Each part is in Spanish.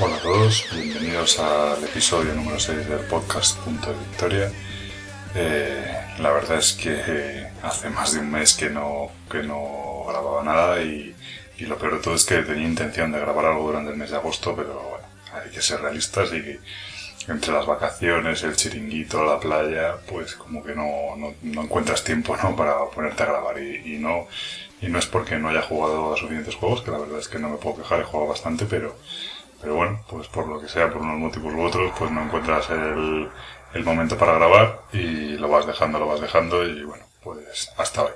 Hola todos, bienvenidos al episodio número 6 del podcast Punto de Victoria. Eh, la verdad es que eh, hace más de un mes que no, que no grababa nada y, y lo peor de todo es que tenía intención de grabar algo durante el mes de agosto, pero bueno, hay que ser realistas y que entre las vacaciones, el chiringuito, la playa, pues como que no, no, no encuentras tiempo ¿no? para ponerte a grabar y, no y no es porque no haya jugado a suficientes juegos, que la verdad es que no me puedo quejar, he jugado bastante, pero pero bueno, pues por lo que sea, por unos motivos u otros, pues no encuentras el, el momento para grabar y lo vas dejando, lo vas dejando y bueno, pues hasta hoy.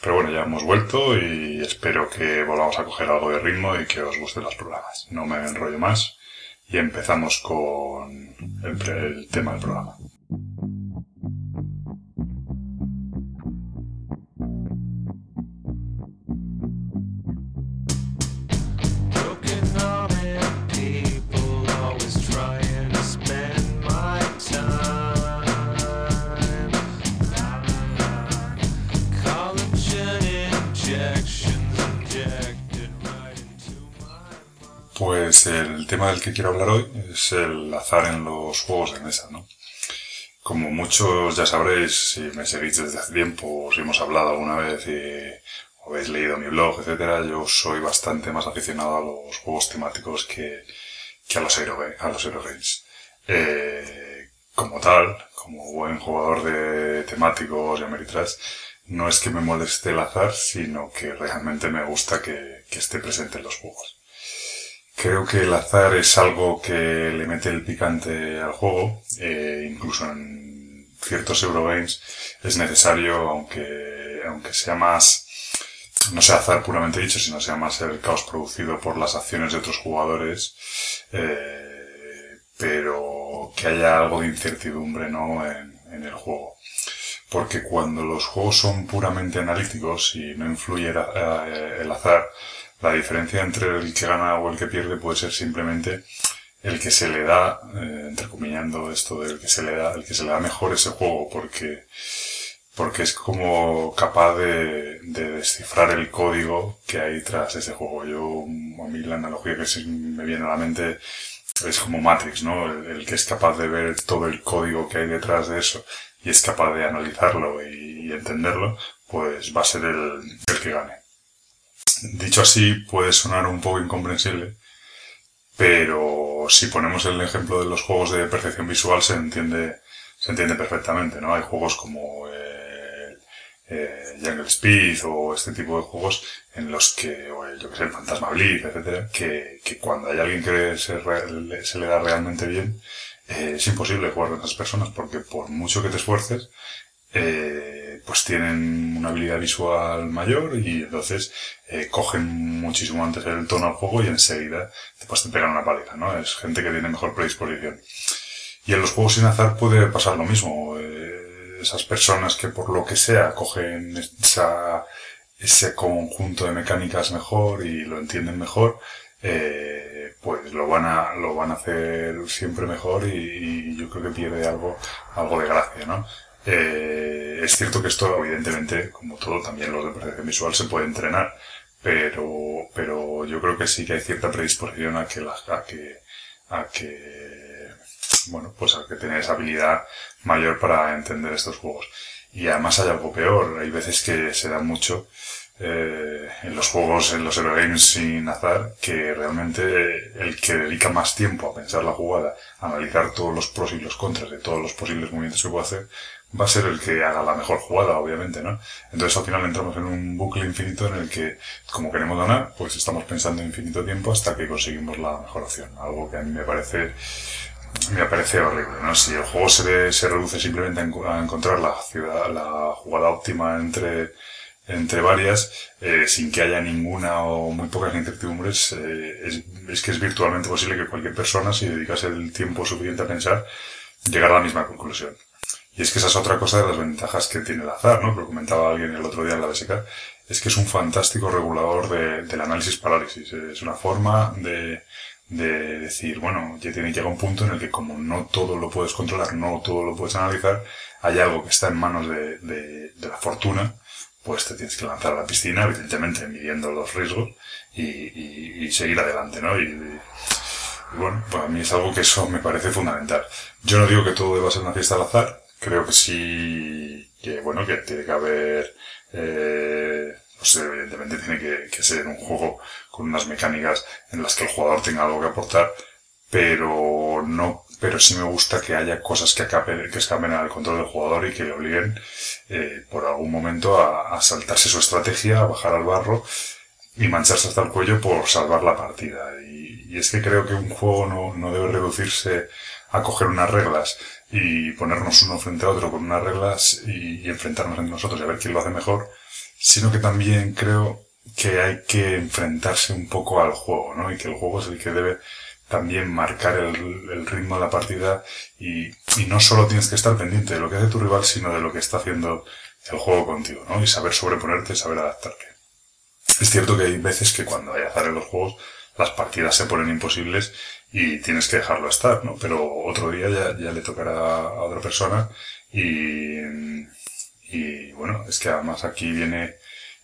Pero bueno, ya hemos vuelto y espero que volvamos a coger algo de ritmo y que os gusten los programas. No me enrollo más y empezamos con el, el tema del programa. Pues el tema del que quiero hablar hoy es el azar en los juegos de mesa, ¿no? Como muchos ya sabréis, si me seguís desde hace tiempo, o si hemos hablado alguna vez y o habéis leído mi blog, etcétera, yo soy bastante más aficionado a los juegos temáticos que, a los Eurogames. Eh, como tal, como buen jugador de temáticos y Ameritrash, no es que me moleste el azar, sino que realmente me gusta que esté presente en los juegos. Creo que el azar es algo que le mete el picante al juego, eh, incluso en ciertos Eurogames es necesario, aunque, aunque sea más, no sea azar puramente dicho, sino sea más el caos producido por las acciones de otros jugadores, eh, pero que haya algo de incertidumbre, ¿no? En, en el juego. Porque cuando los juegos son puramente analíticos y no influye eh, el azar, la diferencia entre el que gana o el que pierde puede ser simplemente el que se le da, eh, esto del que se le da, el que se le da mejor ese juego, porque, porque es como capaz de, de descifrar el código que hay tras ese juego. Yo, a mí la analogía que se me viene a la mente es como Matrix, ¿no? El, el que es capaz de ver todo el código que hay detrás de eso y es capaz de analizarlo y, y entenderlo, pues va a ser el, el que gane. Dicho así, puede sonar un poco incomprensible, pero si ponemos el ejemplo de los juegos de percepción visual se entiende, se entiende perfectamente, ¿no? Hay juegos como eh, eh, Jungle Speed o este tipo de juegos en los que, o el, yo que sé, el Fantasma Blitz, etcétera, que, que cuando hay alguien que se, re- se le da realmente bien, eh, es imposible jugar con esas personas porque por mucho que te esfuerces, eh, pues tienen una habilidad visual mayor y entonces eh, cogen muchísimo antes el tono al juego y enseguida pues te pegan una paliza, ¿no? Es gente que tiene mejor predisposición. Y en los juegos sin azar puede pasar lo mismo. Eh, esas personas que por lo que sea cogen esa, ese conjunto de mecánicas mejor y lo entienden mejor, pues lo van a, lo van a hacer siempre mejor y, y yo creo que pierde algo, algo de gracia, ¿no? Eh, es cierto que esto, evidentemente, como todo, también los de percepción visual se puede entrenar, pero, pero yo creo que sí que hay cierta predisposición a que, la, a que, a que, bueno, pues a que tener esa habilidad mayor para entender estos juegos. Y además hay algo peor, hay veces que se da mucho eh, en los juegos, en los Eurogames sin azar, que realmente el que dedica más tiempo a pensar la jugada, a analizar todos los pros y los contras de todos los posibles movimientos que puede hacer, va a ser el que haga la mejor jugada, obviamente, ¿no? Entonces al final entramos en un bucle infinito en el que, como queremos ganar, pues estamos pensando infinito tiempo hasta que conseguimos la mejor opción. Algo que a mí me parece me parece horrible, ¿no? Si el juego se, se reduce simplemente a, enco- a encontrar la ciudad, la jugada óptima entre, entre varias, eh, sin que haya ninguna o muy pocas incertidumbres, eh, es, es que es virtualmente posible que cualquier persona, si dedicase el tiempo suficiente a pensar, llegara a la misma conclusión. Y es que esa es otra cosa de las ventajas que tiene el azar, ¿no? Lo comentaba alguien el otro día en la BSK, es que es un fantástico regulador de, del análisis parálisis. Es una forma de, de decir, bueno, ya tiene que llegar un punto en el que como no todo lo puedes controlar, no todo lo puedes analizar, hay algo que está en manos de, la fortuna, pues te tienes que lanzar a la piscina, evidentemente midiendo los riesgos y, seguir adelante, ¿no? Y, bueno, para mí es algo que eso me parece fundamental. Yo no digo que todo deba ser una fiesta al azar, creo que sí, que bueno, que tiene que haber, eh, pues evidentemente tiene que, ser un juego con unas mecánicas en las que el jugador tenga algo que aportar, pero no, pero sí me gusta que haya cosas que acaben, que escapen al control del jugador y que le obliguen, eh, por algún momento a, a saltarse su estrategia, a bajar al barro y mancharse hasta el cuello por salvar la partida. Y, y es que creo que un juego no, no debe reducirse a coger unas reglas y ponernos uno frente a otro con unas reglas y, enfrentarnos entre nosotros y a ver quién lo hace mejor, sino que también creo que hay que enfrentarse un poco al juego, ¿no? Y que el juego es el que debe también marcar el, el ritmo de la partida y, y no solo tienes que estar pendiente de lo que hace tu rival, sino de lo que está haciendo el juego contigo, ¿no? Y saber sobreponerte, saber adaptarte. Es cierto que hay veces que cuando hay azar en los juegos, las partidas se ponen imposibles y tienes que dejarlo estar, ¿no? Pero otro día ya, ya le tocará a otra persona y, y bueno, es que además aquí viene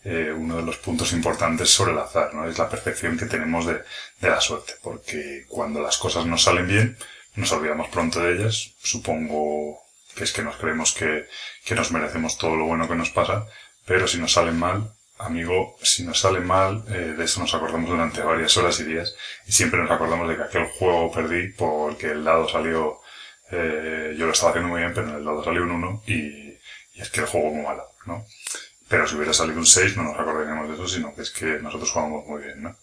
eh, uno de los puntos importantes sobre el azar, ¿no? Es la percepción que tenemos de, de la suerte, porque cuando las cosas no salen bien, nos olvidamos pronto de ellas, supongo que es que nos creemos que, que nos merecemos todo lo bueno que nos pasa, pero si nos salen mal, amigo, si nos sale mal, eh, de eso nos acordamos durante varias horas y días y siempre nos acordamos de que aquel juego perdí porque el dado salió, eh, yo lo estaba haciendo muy bien, pero en el dado salió un 1 y, es que el juego muy malo, ¿no? Pero si hubiera salido un 6 no nos acordaríamos de eso, sino que es que nosotros jugamos muy bien, ¿no?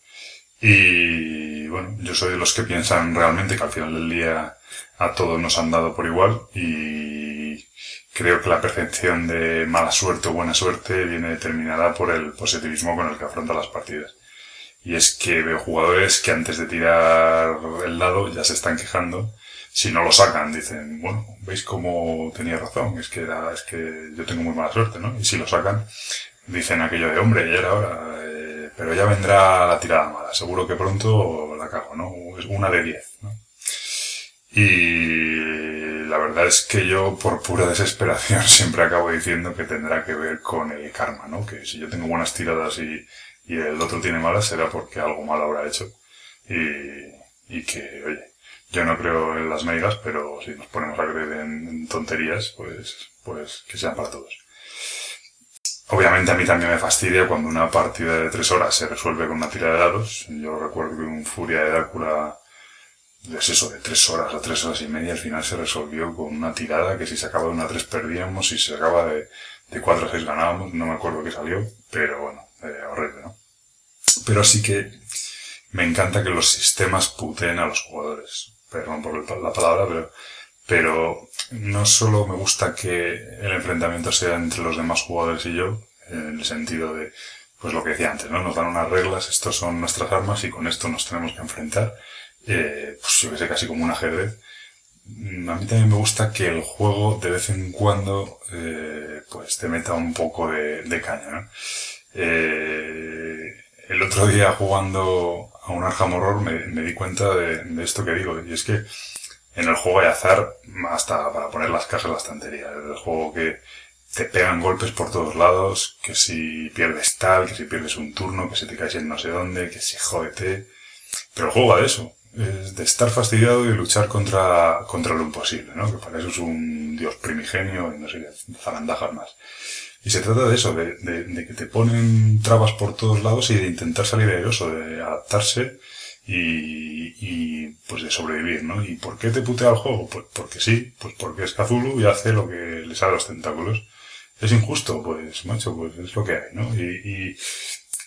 Y bueno, yo soy de los que piensan realmente que al final del día a todos nos han dado por igual y creo que la percepción de mala suerte o buena suerte viene determinada por el positivismo con el que afronta las partidas. Y es que veo jugadores que antes de tirar el dado ya se están quejando. Si no lo sacan, dicen, bueno, veis cómo tenía razón, es que es que yo tengo muy mala suerte, ¿no? Y si lo sacan, dicen aquello de, hombre, ya era eh, pero ya vendrá la tirada mala, seguro que pronto la cago, ¿no? Es una de diez, ¿no? Y la verdad es que yo, por pura desesperación, siempre acabo diciendo que tendrá que ver con el karma, ¿no? Que si yo tengo buenas tiradas y, y el otro tiene malas, será porque algo malo habrá hecho. Y, y que, oye, yo no creo en las megas, pero si nos ponemos a creer en, tonterías, pues, pues que sean para todos. Obviamente a mí también me fastidia cuando una partida de tres horas se resuelve con una tira de dados. Yo recuerdo que un Furia de Drácula es eso, de tres horas a tres horas y media, al final se resolvió con una tirada que si se acaba de una tres perdíamos, si se acaba de, de cuatro a seis ganábamos, no me acuerdo qué salió, pero bueno, eh, horrible, ¿no? Pero sí que me encanta que los sistemas puteen a los jugadores. Perdón por la palabra, pero, pero no solo me gusta que el enfrentamiento sea entre los demás jugadores y yo, en el sentido de, pues lo que decía antes, ¿no? Nos dan unas reglas, estos son nuestras armas y con esto nos tenemos que enfrentar eh, pues yo sé, casi como un ajedrez. Mm, a mí también me gusta que el juego de vez en cuando eh, pues te meta un poco de, caña. Eh, el otro día jugando a un Arkham Horror me, di cuenta de, esto que digo, y es que en el juego hay azar hasta para poner las cajas en la estantería. Es el juego que te pegan golpes por todos lados, que si pierdes tal, que si pierdes un turno, que si te caes en no sé dónde, que si jódete. Pero el juego va de eso es de estar fastidiado y luchar contra, contra lo imposible, ¿no? Que para eso es un dios primigenio y no sé qué, zarandajas más. Y se trata de eso, de, de, de, que te ponen trabas por todos lados y de intentar salir eso, de adaptarse y, pues de sobrevivir, ¿no? ¿Y por qué te putea el juego? Pues porque sí, pues porque es Cthulhu y hace lo que le sale los tentáculos. Es injusto, pues, macho, pues es lo que hay, ¿no? Y, y,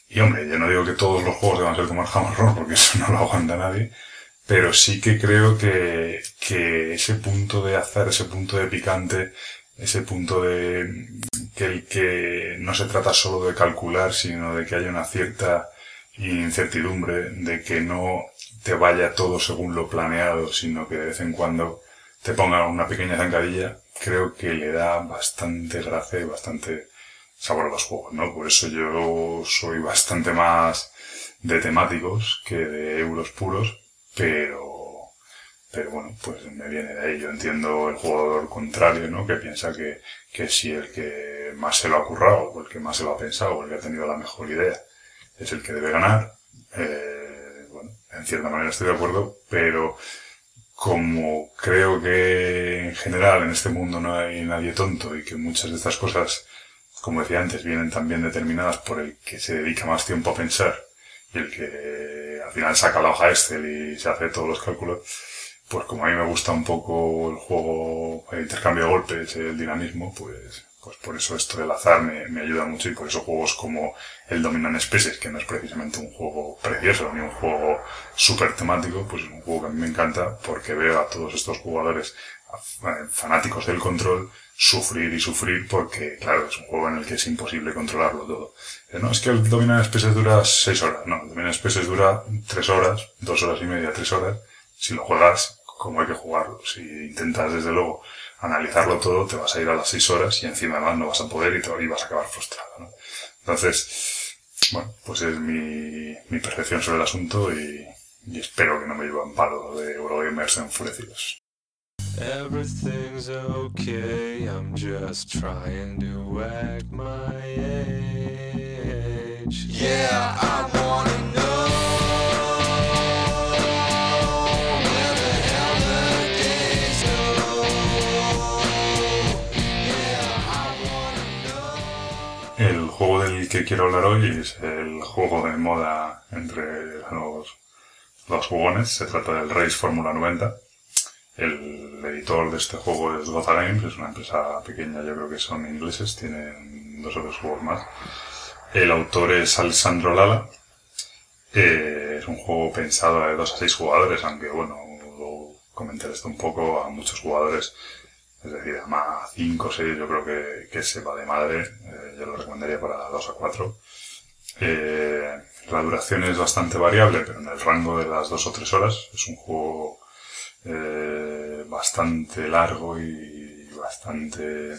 y hombre, yo no digo que todos los juegos deban ser como el Hammer porque eso no lo aguanta nadie, pero sí que creo que, que ese punto de azar, ese punto de picante, ese punto de que el que no se trata solo de calcular, sino de que haya una cierta incertidumbre, de que no te vaya todo según lo planeado, sino que de vez en cuando te ponga una pequeña zancadilla, creo que le da bastante gracia y bastante sabor a los juegos, ¿no? Por eso yo soy bastante más de temáticos que de euros puros, pero pero bueno, pues me viene de ahí. Yo entiendo el jugador contrario, ¿no? Que piensa que, que si el que más se lo ha currado, o el que más se lo ha pensado, o el que ha tenido la mejor idea, es el que debe ganar, eh, bueno, en cierta manera estoy de acuerdo, pero como creo que en general en este mundo no hay nadie tonto y que muchas de estas cosas, como decía antes, vienen también determinadas por el que se dedica más tiempo a pensar y el que al final saca la hoja Excel y se hace todos los cálculos, pues como a mí me gusta un poco el juego, el intercambio de golpes, el dinamismo, pues, pues por eso esto del azar me, me ayuda mucho y por eso juegos como el Dominant Species, que no es precisamente un juego precioso ni un juego súper temático, pues es un juego que a mí me encanta porque veo a todos estos jugadores eh, fanáticos del control sufrir y sufrir porque, claro, es un juego en el que es imposible controlarlo todo. Eh, No, es que el Dominant Species dura 6 horas, no, el Dominant Species dura 3 horas, 2 horas y media, 3 horas, si lo juegas como hay que jugarlo. Si intentas, desde luego, analizarlo todo, te vas a ir a las 6 horas y encima además no vas a poder y, te, y vas a acabar frustrado. ¿no? Entonces, bueno, pues es mi, mi percepción sobre el asunto y, espero que no me lleven palo de Eurogamers enfurecidos. Everything's okay. Yeah, I wanna know. Yeah, I wanna. El juego del que quiero hablar hoy es el juego de moda entre los, los jugones. Se trata del Race Fórmula 90. El editor de este juego es Gotha Games, es una empresa pequeña, yo creo que son ingleses, tienen dos o tres juegos más. El autor es Alessandro Lala. Eh, es un juego pensado de 2 a 6 jugadores, aunque bueno, luego comentar esto un poco a muchos jugadores, es decir, a más 5 o 6 yo creo que, que se va de madre, eh, yo lo recomendaría para 2 a 4. Eh, la duración es bastante variable, pero en el rango de las 2 o 3 horas. Es un juego bastante largo y bastante,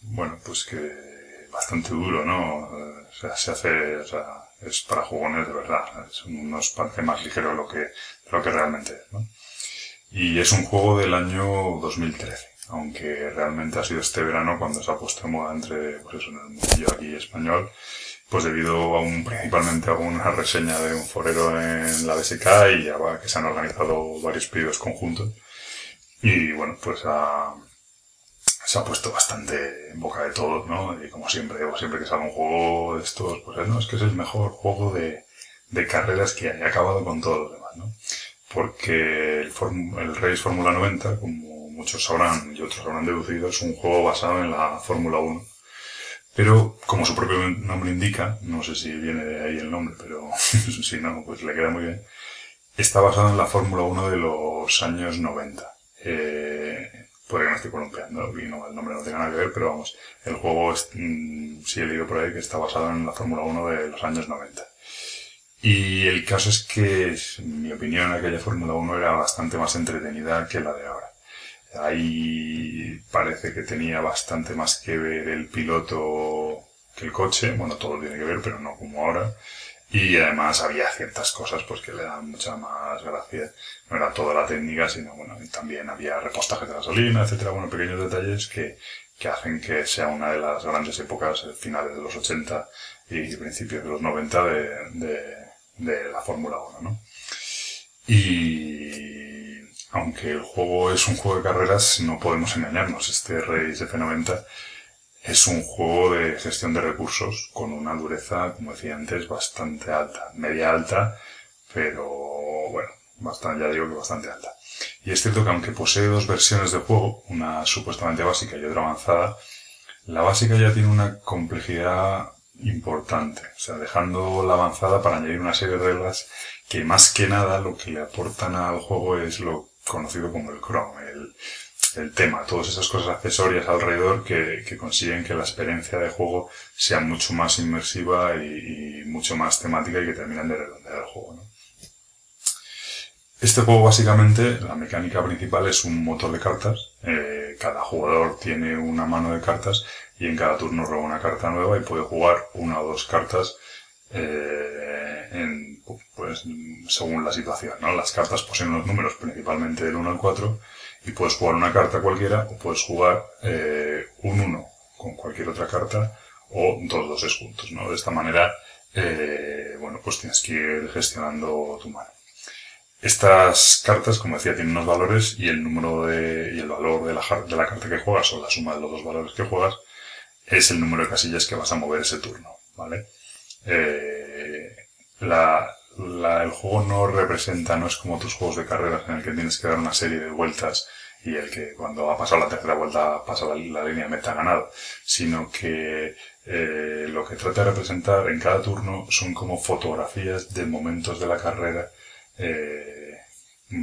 bueno, pues que bastante duro, ¿no? Eh, O sea, se hace, o sea, es para jugones de verdad. Es, nos parece más ligero de lo que, lo que realmente es, ¿no? Y es un juego del año 2013, aunque realmente ha sido este verano cuando se ha puesto en moda entre, pues eso, en el mundillo aquí español, pues debido a un, principalmente a una reseña de un forero en la BSK y va, que se han organizado varios pedidos conjuntos. Y bueno, pues ha, se ha puesto bastante en boca de todos, ¿no? Y como siempre, siempre que sale un juego de estos, pues no, es que es el mejor juego de, carreras que hay, ha acabado con todos los demás, ¿no? Porque el, Form- el Race Fórmula 90, como muchos sabrán y otros habrán deducido, es un juego basado en la Fórmula 1. Pero, como su propio nombre indica, no sé si viene de ahí el nombre, pero si no, pues le queda muy bien, está basado en la Fórmula 1 de los años 90. Eh, puede que me estoy columpiando y no, el nombre no tenga nada que ver, pero vamos, el juego es, mm, sí he leído por ahí que está basado en la Fórmula 1 de los años 90. Y el caso es que, en mi opinión, aquella Fórmula 1 era bastante más entretenida que la de ahora. Ahí parece que tenía bastante más que ver el piloto que el coche. Bueno, todo tiene que ver, pero no como ahora. Y además había ciertas cosas pues que le dan mucha más gracia. No era toda la técnica, sino bueno, también había repostajes de gasolina, etcétera, bueno, pequeños detalles que, que hacen que sea una de las grandes épocas, eh, finales de los 80 y principios de los 90 de, de, de la Fórmula 1, ¿no? Y aunque el juego es un juego de carreras, no podemos engañarnos. Este Race F90 es un juego de gestión de recursos con una dureza, como decía antes, bastante alta. Media alta, pero bueno, bastante, ya digo que bastante alta. Y es cierto que aunque posee dos versiones de juego, una supuestamente básica y otra avanzada, la básica ya tiene una complejidad importante. O sea, dejando la avanzada para añadir una serie de reglas que más que nada lo que le aportan al juego es lo conocido como el Chrome, el tema, todas esas cosas accesorias alrededor que, consiguen que la experiencia de juego sea mucho más inmersiva y, mucho más temática y que terminan de redondear el juego. Este juego básicamente, la mecánica principal es un motor de cartas eh, cada jugador tiene una mano de cartas y en cada turno roba una carta nueva y puede jugar una o dos cartas eh, en, pues, según la situación. ¿no? Las cartas poseen unos números principalmente del 1 al 4 y puedes jugar una carta cualquiera o puedes jugar eh, un 1 con cualquier otra carta o dos doses juntos. ¿no? De esta manera, eh, bueno, pues tienes que ir gestionando tu mano. Estas cartas, como decía, tienen unos valores y el número de, y el valor de la, de la carta que juegas o la suma de los dos valores que juegas es el número de casillas que vas a mover ese turno, ¿vale? Eh, la, la- el juego no representa, no es como tus juegos de carreras en el que tienes que dar una serie de vueltas y el que cuando ha pasado la tercera vuelta pasa la, la línea meta ganado, sino que eh, lo que trata de representar en cada turno son como fotografías de momentos de la carrera, eh,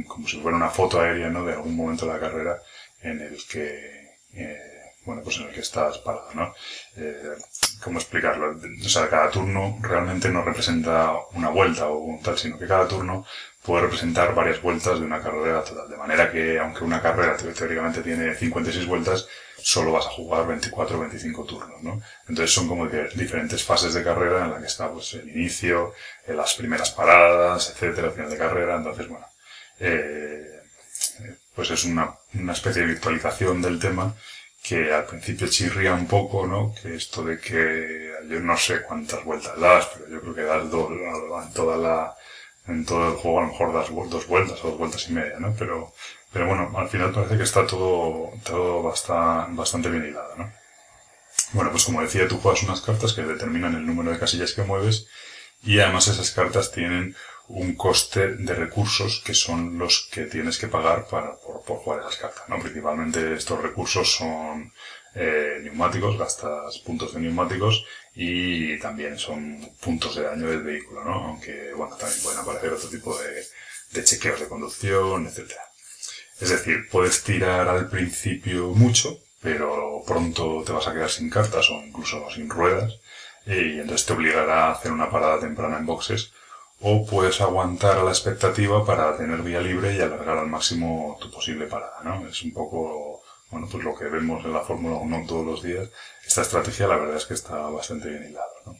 como si fuera una foto aérea, ¿no? De algún momento de la carrera en el que, eh, bueno, pues en el que estás parado, ¿no? Eh, ¿Cómo explicarlo? O sea, cada turno realmente no representa una vuelta o un tal, sino que cada turno puede representar varias vueltas de una carrera total. De manera que, aunque una carrera te- teóricamente tiene 56 vueltas, solo vas a jugar 24 o 25 turnos, ¿no? Entonces son como di- diferentes fases de carrera en la que está, pues, el inicio, eh, las primeras paradas, etcétera, final de carrera. Entonces, bueno, eh, pues es una, una especie de virtualización del tema que al principio chirría un poco, ¿no? Que esto de que yo no sé cuántas vueltas das, pero yo creo que das dos en toda la, en todo el juego a lo mejor das dos vueltas o dos vueltas y media, ¿no? Pero, pero bueno, al final parece que está todo, todo basta- bastante bien hilado, ¿no? Bueno, pues como decía, tú juegas unas cartas que determinan el número de casillas que mueves y además esas cartas tienen un coste de recursos que son los que tienes que pagar para, por, por jugar esas cartas, ¿no? Principalmente estos recursos son eh, neumáticos, gastas puntos de neumáticos y también son puntos de daño del vehículo, ¿no? Aunque, bueno, también pueden aparecer otro tipo de, de chequeos de conducción, etcétera. Es decir, puedes tirar al principio mucho, pero pronto te vas a quedar sin cartas o incluso sin ruedas, y entonces te obligará a hacer una parada temprana en boxes, o puedes aguantar a la expectativa para tener vía libre y alargar al máximo tu posible parada, ¿no? Es un poco, bueno, pues lo que vemos en la Fórmula 1 todos los días. Esta estrategia la verdad es que está bastante bien hilada, ¿no?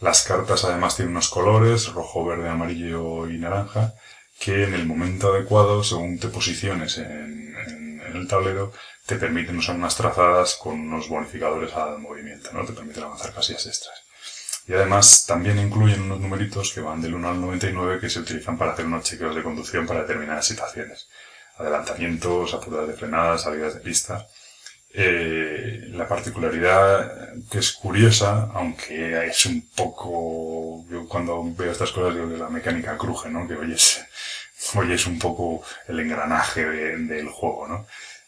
Las cartas además tienen unos colores, rojo, verde, amarillo y naranja, que en el momento adecuado, según te posiciones en, el tablero, te permiten usar unas trazadas con unos bonificadores al movimiento, ¿no? Te permiten avanzar casillas extras. Y además también incluyen unos numeritos que van del 1 al 99 que se utilizan para hacer unos chequeos de conducción para determinadas situaciones. Adelantamientos, apuradas de frenadas, salidas de pista. Eh, la particularidad que es curiosa, aunque es un poco, yo cuando veo estas cosas digo que la mecánica cruje, ¿no? Que oyes, oyes un poco el engranaje de- del juego, ¿no?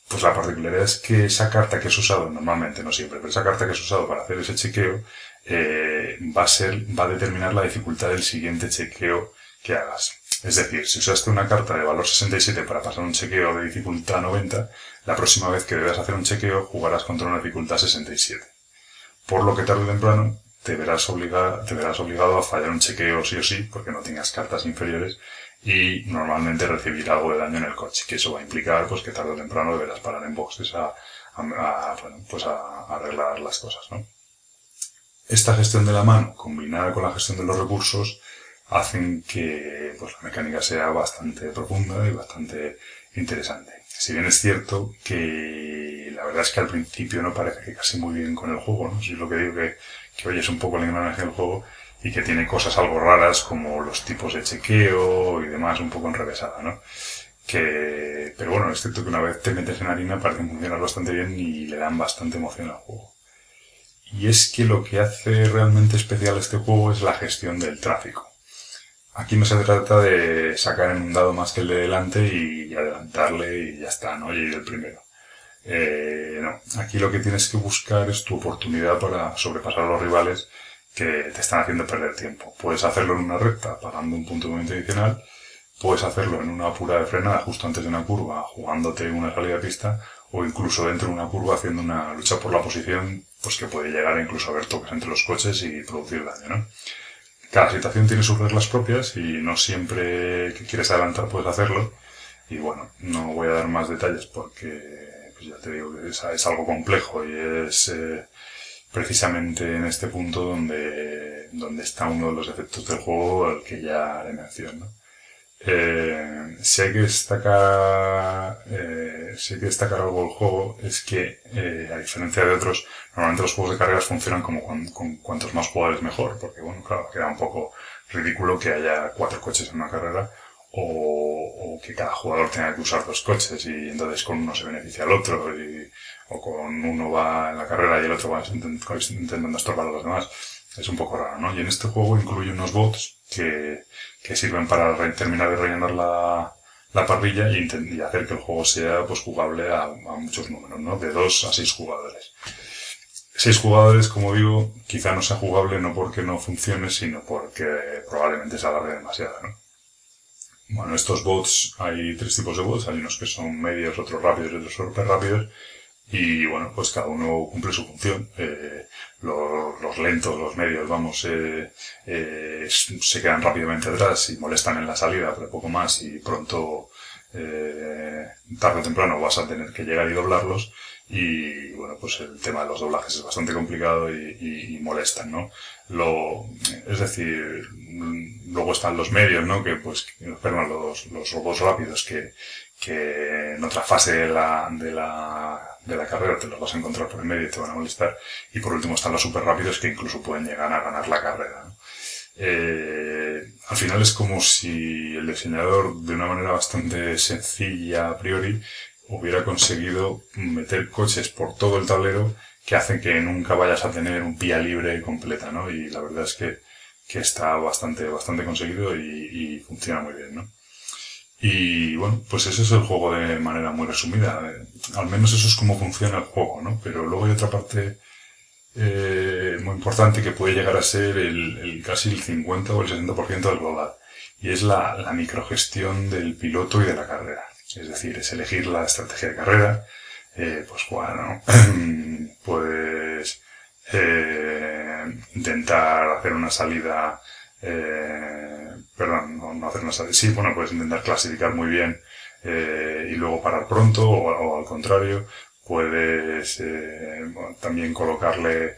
Pues la particularidad es que esa carta que has usado, normalmente, no siempre, pero esa carta que has usado para hacer ese chequeo, eh, va a ser, va a determinar la dificultad del siguiente chequeo que hagas. Es decir, si usaste una carta de valor 67 para pasar un chequeo de dificultad 90, la próxima vez que debas hacer un chequeo jugarás contra una dificultad 67. Por lo que tarde o temprano te verás, te verás obligado a fallar un chequeo sí o sí, porque no tengas cartas inferiores, y normalmente recibir algo de daño en el coche, que eso va a implicar pues que tarde o temprano deberás parar en boxes a, pues a, arreglar las cosas, ¿no? Esta gestión de la mano, combinada con la gestión de los recursos, hacen que pues, la mecánica sea bastante profunda y bastante interesante. Si bien es cierto que la verdad es que al principio no parece que casi muy bien con el juego, ¿no? Si es lo que digo que, que oyes un poco el engranaje del juego y que tiene cosas algo raras como los tipos de chequeo y demás un poco enrevesada, ¿no? Que, pero bueno, es cierto que una vez te metes en harina parecen funcionar bastante bien y le dan bastante emoción al juego. Y es que lo que hace realmente especial este juego es la gestión del tráfico. Aquí no se trata de sacar en un dado más que el de delante y adelantarle y ya está, ¿no? Y ir el primero. Eh, no, aquí lo que tienes que buscar es tu oportunidad para sobrepasar a los rivales que te están haciendo perder tiempo. Puedes hacerlo en una recta pagando un punto de movimiento adicional, puedes hacerlo en una apurada de frenada justo antes de una curva jugándote una salida de pista o incluso dentro de una curva haciendo una lucha por la posición pues que puede llegar incluso a haber toques entre los coches y producir daño, ¿no? Cada situación tiene sus reglas propias y no siempre que quieres adelantar puedes hacerlo. Y bueno, no voy a dar más detalles porque, pues ya te digo que es, es algo complejo y es eh, precisamente en este punto donde, donde está uno de los efectos del juego al que ya haré mención, ¿no? Eh, si hay que destacar, eh, que algo del juego es que, eh, a diferencia de otros, normalmente los juegos de carreras funcionan como con, con cuantos más jugadores mejor, porque bueno, claro, queda un poco ridículo que haya cuatro coches en una carrera o, que cada jugador tenga que usar dos coches y entonces con uno se beneficia al otro y, o con uno va en la carrera y el otro va intent- intentando estorbar a los demás. Es un poco raro, ¿no? Y en este juego incluye unos bots que, que sirven para terminar de rellenar la, la parrilla y, y hacer que el juego sea pues jugable a, a muchos números, ¿no? De dos a seis jugadores. Seis jugadores, como digo, quizá no sea jugable no porque no funcione, sino porque probablemente se alargue demasiado, ¿no? Bueno, estos bots, hay tres tipos de bots, hay unos que son medios, otros rápidos y otros súper rápidos, y bueno, pues cada uno cumple su función. Eh, los, los lentos, los medios, vamos, eh, eh, se quedan rápidamente atrás y molestan en la salida, pero poco más, y pronto, eh, tarde o temprano vas a tener que llegar y doblarlos. Y bueno, pues el tema de los doblajes es bastante complicado y molestan, ¿no? Lo, es decir, luego están los medios, ¿no? Que pues, perdón, los, los robots rápidos que, que en otra fase de la, de la, de la carrera te los vas a encontrar por el medio y te van a molestar. Y por último están los super rápidos que incluso pueden llegar a ganar la carrera. Eh, al final es como si el diseñador, de una manera bastante sencilla a priori, hubiera conseguido meter coches por todo el tablero que hacen que nunca vayas a tener un pía libre completa, ¿no? Y la verdad es que, que está bastante, bastante conseguido y, funciona muy bien, ¿no? Y bueno, pues ese es el juego de manera muy resumida. Eh, Al menos eso es como funciona el juego, ¿no? Pero luego hay otra parte eh, muy importante que puede llegar a ser el, casi el 50 o el 60% del global. Y es la microgestión del piloto y de la carrera. Es decir, es elegir la estrategia de carrera. Eh, pues bueno, pues eh, intentar hacer una salida, eh, perdón, no, no hacer una salida, sí, bueno, puedes intentar clasificar muy bien eh, y luego parar pronto o, al contrario, puedes también colocarle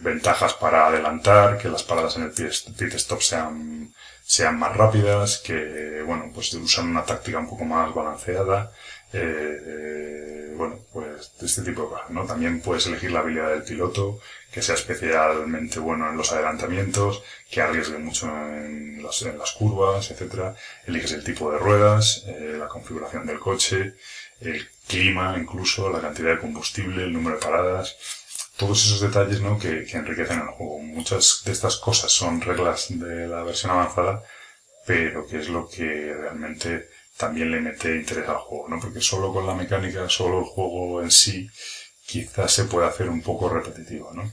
ventajas para adelantar, que las paradas en el pit pit stop sean, sean más rápidas, que bueno, pues usan una táctica un poco más balanceada, eh, eh, bueno, pues este tipo de cosas, ¿no? También puedes elegir la habilidad del piloto, que sea especialmente bueno en los adelantamientos, que arriesgue mucho en las, curvas, etcétera. Eliges el tipo de ruedas, eh, la configuración del coche, el clima, incluso la cantidad de combustible, el número de paradas, todos esos detalles ¿no? que, que enriquecen el juego. Muchas de estas cosas son reglas de la versión avanzada, pero que es lo que realmente también le mete interés al juego, ¿no? Porque solo con la mecánica, solo el juego en sí, quizás se puede hacer un poco repetitivo, ¿no?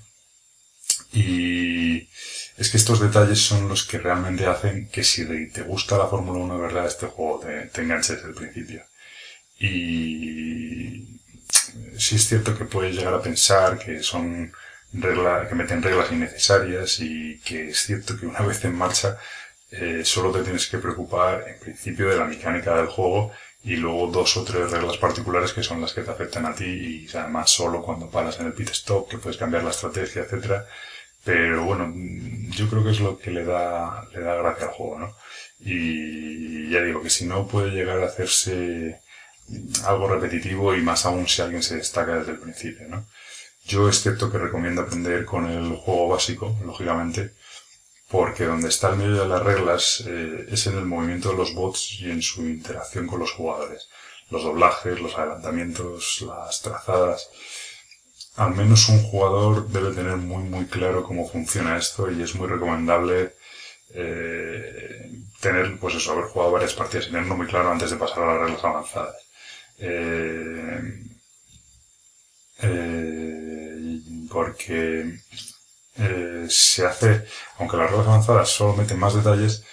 Y es que estos detalles son los que realmente hacen que si te gusta la Fórmula 1 de verdad, este juego te, te enganche desde el principio. Y sí es cierto que puedes llegar a pensar que son reglas, que meten reglas innecesarias y que es cierto que una vez en marcha eh, solo te tienes que preocupar en principio de la mecánica del juego y luego dos o tres reglas particulares que son las que te afectan a ti y además solo cuando paras en el pit stop que puedes cambiar la estrategia, etcétera. Pero bueno, mm, yo creo que es lo que le da, le da gracia al juego, ¿no? Y ya digo que si no puede llegar a hacerse algo repetitivo y más aún si alguien se destaca desde el principio, ¿no? Yo es cierto que recomiendo aprender con el juego básico, lógicamente, porque donde está el medio de las reglas eh, es en el movimiento de los bots y en su interacción con los jugadores. Los doblajes, los adelantamientos, las trazadas. Al menos un jugador debe tener muy muy claro cómo funciona esto y es muy recomendable eh, tener, pues eso, haber jugado varias partidas y tenerlo muy claro antes de pasar a las reglas avanzadas. Eh, porque eh, se hace, aunque las reglas avanzadas solo meten más detalles,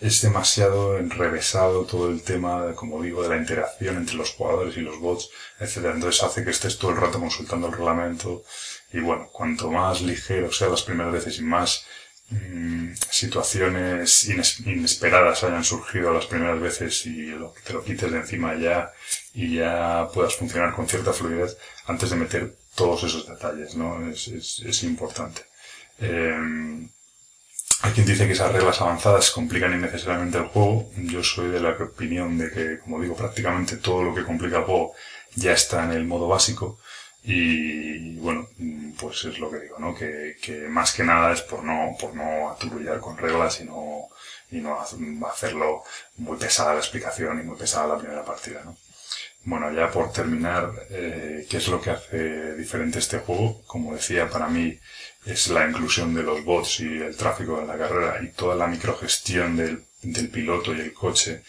es demasiado enrevesado todo el tema, como digo, de la interacción entre los jugadores y los bots, etc. Entonces hace que estés todo el rato consultando el reglamento y bueno, cuanto más ligero sea las primeras veces y más mm, situaciones ines- inesperadas hayan surgido las primeras veces y te lo quites de encima ya y ya puedas funcionar con cierta fluidez antes de meter todos esos detalles, ¿no? Es, es importante. Eh, hay quien dice que esas reglas avanzadas complican innecesariamente el juego. Yo soy de la opinión de que, como digo, prácticamente todo lo que complica el juego ya está en el modo básico. Y bueno, pues es lo que digo, ¿no? Que, que más que nada es por no, por no aturullar con reglas y no, y no ha- hacerlo muy pesada la explicación y muy pesada la primera partida, ¿no? Bueno, ya por terminar, eh, ¿qué es lo que hace diferente este juego? Como decía, para mí es la inclusión de los bots y el tráfico de la carrera y toda la microgestión del, del piloto y el coche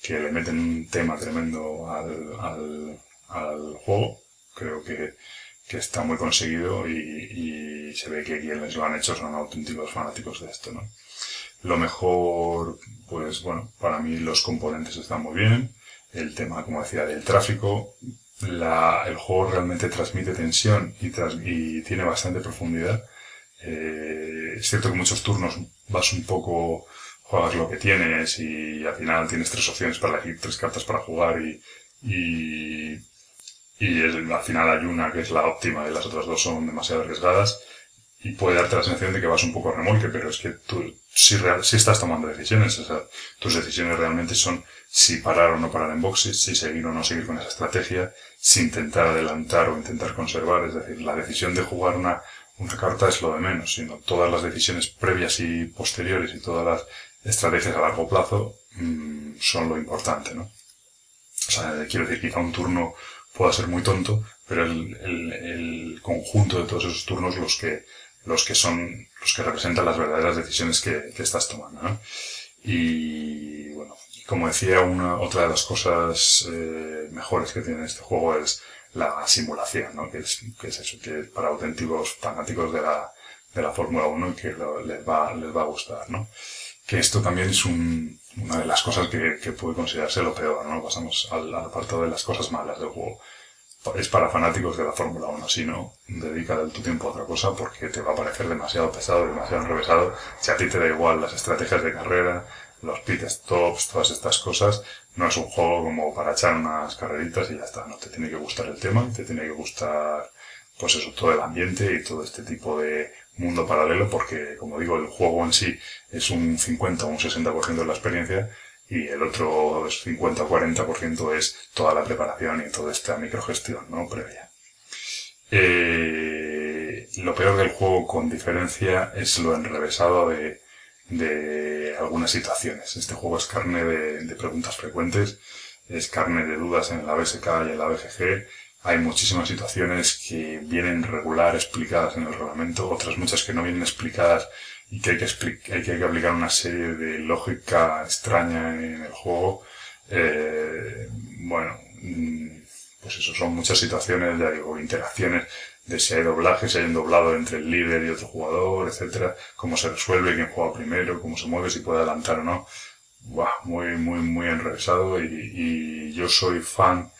que le meten un tema tremendo al, al, juego. Creo que, que está muy conseguido y, y se ve que quienes lo han hecho son auténticos fanáticos de esto, ¿no? Lo mejor, pues bueno, para mí los componentes están muy bien. El tema, como decía, del tráfico. La, el juego realmente transmite tensión y, tras- y tiene bastante profundidad. Eh, es cierto que muchos turnos vas un poco, juegas lo que tienes y al final tienes tres opciones para elegir, tres cartas para jugar y, y, y al final hay una que es la óptima y las otras dos son demasiado arriesgadas y puede darte la sensación de que vas un poco a remolque, pero es que tú sí, real- sí estás tomando decisiones. O sea, tus decisiones realmente son si parar o no parar en boxes, si seguir o no seguir con esa estrategia, si intentar adelantar o intentar conservar. Es decir, la decisión de jugar una, una carta es lo de menos, sino todas las decisiones previas y posteriores y todas las estrategias a largo plazo mm, son lo importante, ¿no? O sea, quiero decir, quizá un turno pueda ser muy tonto, pero el, el, el conjunto de todos esos turnos los que, los que son, los que representan las verdaderas decisiones que, que estás tomando. Y bueno, como decía, una, otra de las cosas eh, mejores que tiene este juego es la simulación, ¿no? Que es, que es eso, que para auténticos fanáticos de la, de la Fórmula 1 y que les va, les va a gustar, ¿no? Que esto también es un, una de las cosas que, puede considerarse lo peor, ¿no? Pasamos al apartado de las cosas malas del juego. Es para fanáticos de la Fórmula 1, si no, dedica tu tiempo a otra cosa porque te va a parecer demasiado pesado, demasiado enrevesado. Si a ti te da igual las estrategias de carrera, los pit stops, todas estas cosas, no es un juego como para echar unas carreritas y ya está. No te tiene que gustar el tema, te tiene que gustar, pues eso, todo el ambiente y todo este tipo de mundo paralelo porque, como digo, el juego en sí es un 50 o un 60% de la experiencia y el otro 50 o 40% es toda la preparación y toda esta microgestión, ¿no? Previa. Eh, lo peor del juego, con diferencia, es lo enrevesado de, de algunas situaciones. Este juego es carne de, preguntas frecuentes, es carne de dudas en la BSK y en la BGG. Hay muchísimas situaciones que vienen regular explicadas en el reglamento, otras muchas que no vienen explicadas y que hay que, hay que aplicar una serie de lógica extraña en el juego. Eh, bueno, mm, pues eso son muchas situaciones, ya digo, interacciones de si hay doblaje, si hay un doblado entre el líder y otro jugador, etcétera, cómo se resuelve, quién juega primero, cómo se mueve, si puede adelantar o no. Buah, muy, muy, muy enrevesado y, y yo soy fan,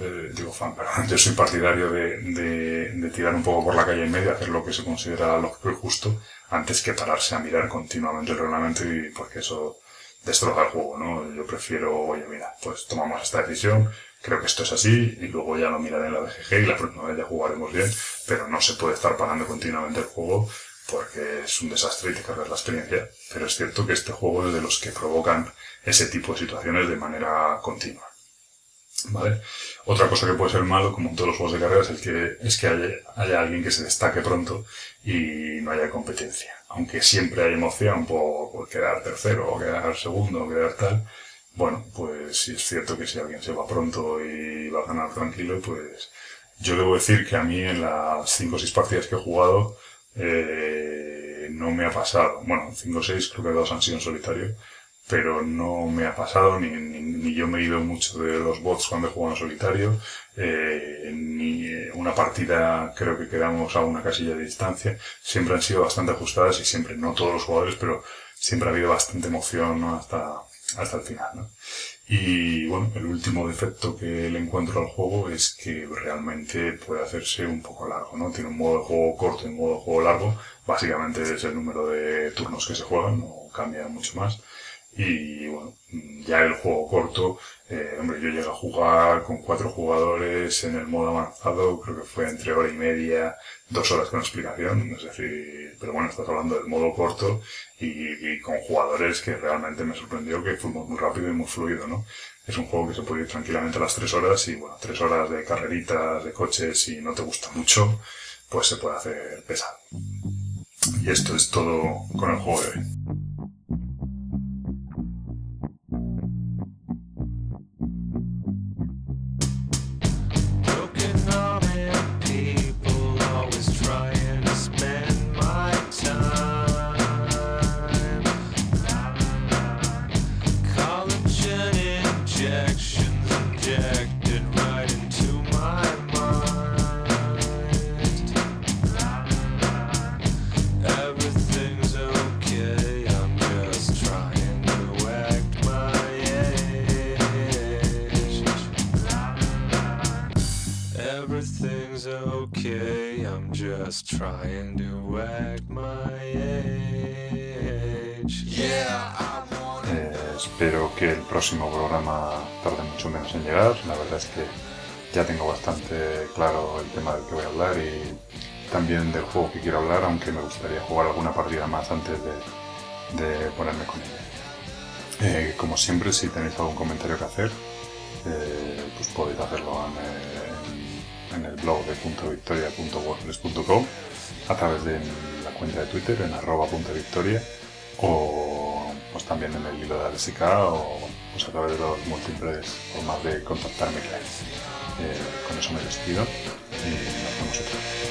eh, digo fan, perdón, yo soy partidario de, de, de tirar un poco por la calle en medio, hacer lo que se considera lógico y justo, antes que pararse a mirar continuamente el reglamento y porque eso destroza el juego, ¿no? Yo prefiero, oye, mira, pues tomamos esta decisión, creo que esto es así, y luego ya lo miraré en la BGG y la próxima vez ya jugaremos bien, pero no se puede estar parando continuamente el juego porque es un desastre y te cargas la experiencia. Pero es cierto que este juego es de los que provocan ese tipo de situaciones de manera continua. ¿Vale? Otra cosa que puede ser malo, como en todos los juegos de carreras, es que, es que haya, alguien que se destaque pronto y no haya competencia. Aunque siempre hay emoción por, por quedar tercero o quedar segundo o quedar tal, bueno, pues sí es cierto que si alguien se va pronto y va a ganar tranquilo, pues yo debo decir que a mí en las 5 o 6 partidas que he jugado eh, no me ha pasado. Bueno, 5 o 6 creo que dos han sido en solitario, pero no me ha pasado ni, ni, yo me he ido mucho de los bots cuando he jugado en solitario, eh, ni eh, una partida creo que quedamos a una casilla de distancia. Siempre han sido bastante ajustadas y siempre, no todos los jugadores, pero siempre ha habido bastante emoción hasta, hasta el final. ¿no? Y bueno, el último defecto que le encuentro al juego es que realmente puede hacerse un poco largo, ¿no? Tiene un modo de juego corto y un modo de juego largo. Básicamente es el número de turnos que se juegan, no cambia mucho más. Y bueno, ya el juego corto, eh, hombre, yo llegué a jugar con cuatro jugadores en el modo avanzado, creo que fue entre hora y media, dos horas con explicación, es decir, pero bueno, estás hablando del modo corto y, y con jugadores que realmente me sorprendió que fue muy, muy rápido y muy fluido, ¿no? Es un juego que se puede ir tranquilamente a las tres horas y bueno, tres horas de carreritas, de coches, si no te gusta mucho, pues se puede hacer pesado. Y esto es todo con el juego de hoy. Próximo programa tarde mucho menos en llegar. La verdad es que ya tengo bastante claro el tema del que voy a hablar y también del juego que quiero hablar, aunque me gustaría jugar alguna partida más antes de, de ponerme con ella. Eh, como siempre, si tenéis algún comentario que hacer, eh, pues podéis hacerlo en, en el blog de puntovictoria.wordpress.com a través de la cuenta de Twitter en arroba o pues también en el hilo de ALSK o pues a través de los múltiples formas de contactarme. Eh, con eso me despido y nos vemos otra vez.